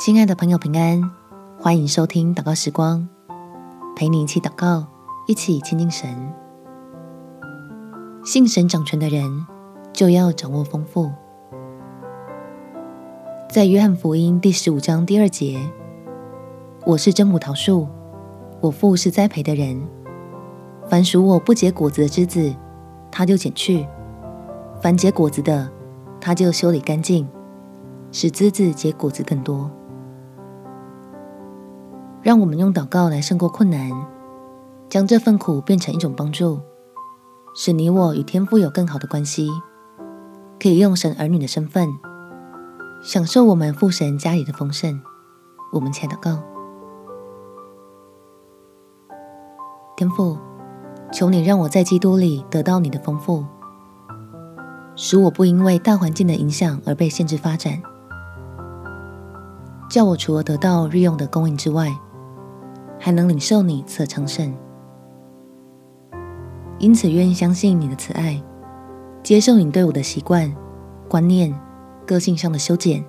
亲爱的朋友，平安！欢迎收听祷告时光，陪你一起祷告，一起亲近神。信神掌权的人，就要掌握丰富。在约翰福音第十五章第二节，我是真葡萄树，我父是栽培的人。凡属我不结果子的枝子，他就剪去；凡结果子的，他就修理干净，使枝子结果子更多。让我们用祷告来胜过困难，将这份苦变成一种帮助，使你我与天父有更好的关系，可以用神儿女的身份享受我们父神家里的丰盛。我们且祷告：天父，求你让我在基督里得到你的丰富，使我不因为大环境的影响而被限制发展，叫我除了得到日用的供应之外，还能领受你赐昌盛，因此愿意相信你的慈爱，接受你对我的习惯、观念、个性上的修剪，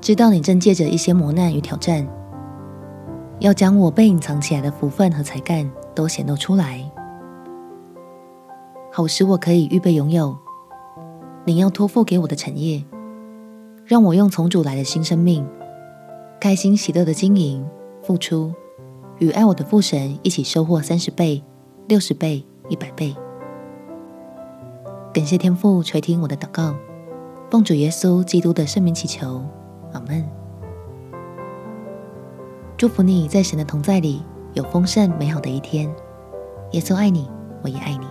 知道你正借着一些磨难与挑战，要将我被隐藏起来的福分和才干都显露出来，好使我可以预备拥有你要托付给我的产业，让我用从主来的新生命，开心喜乐的经营。付出，与爱我的父神一起收获三十倍、六十倍、一百倍。感谢天父垂听我的祷告，奉主耶稣基督的圣名祈求，阿门。祝福你在神的同在里有丰盛美好的一天。耶稣爱你，我也爱你。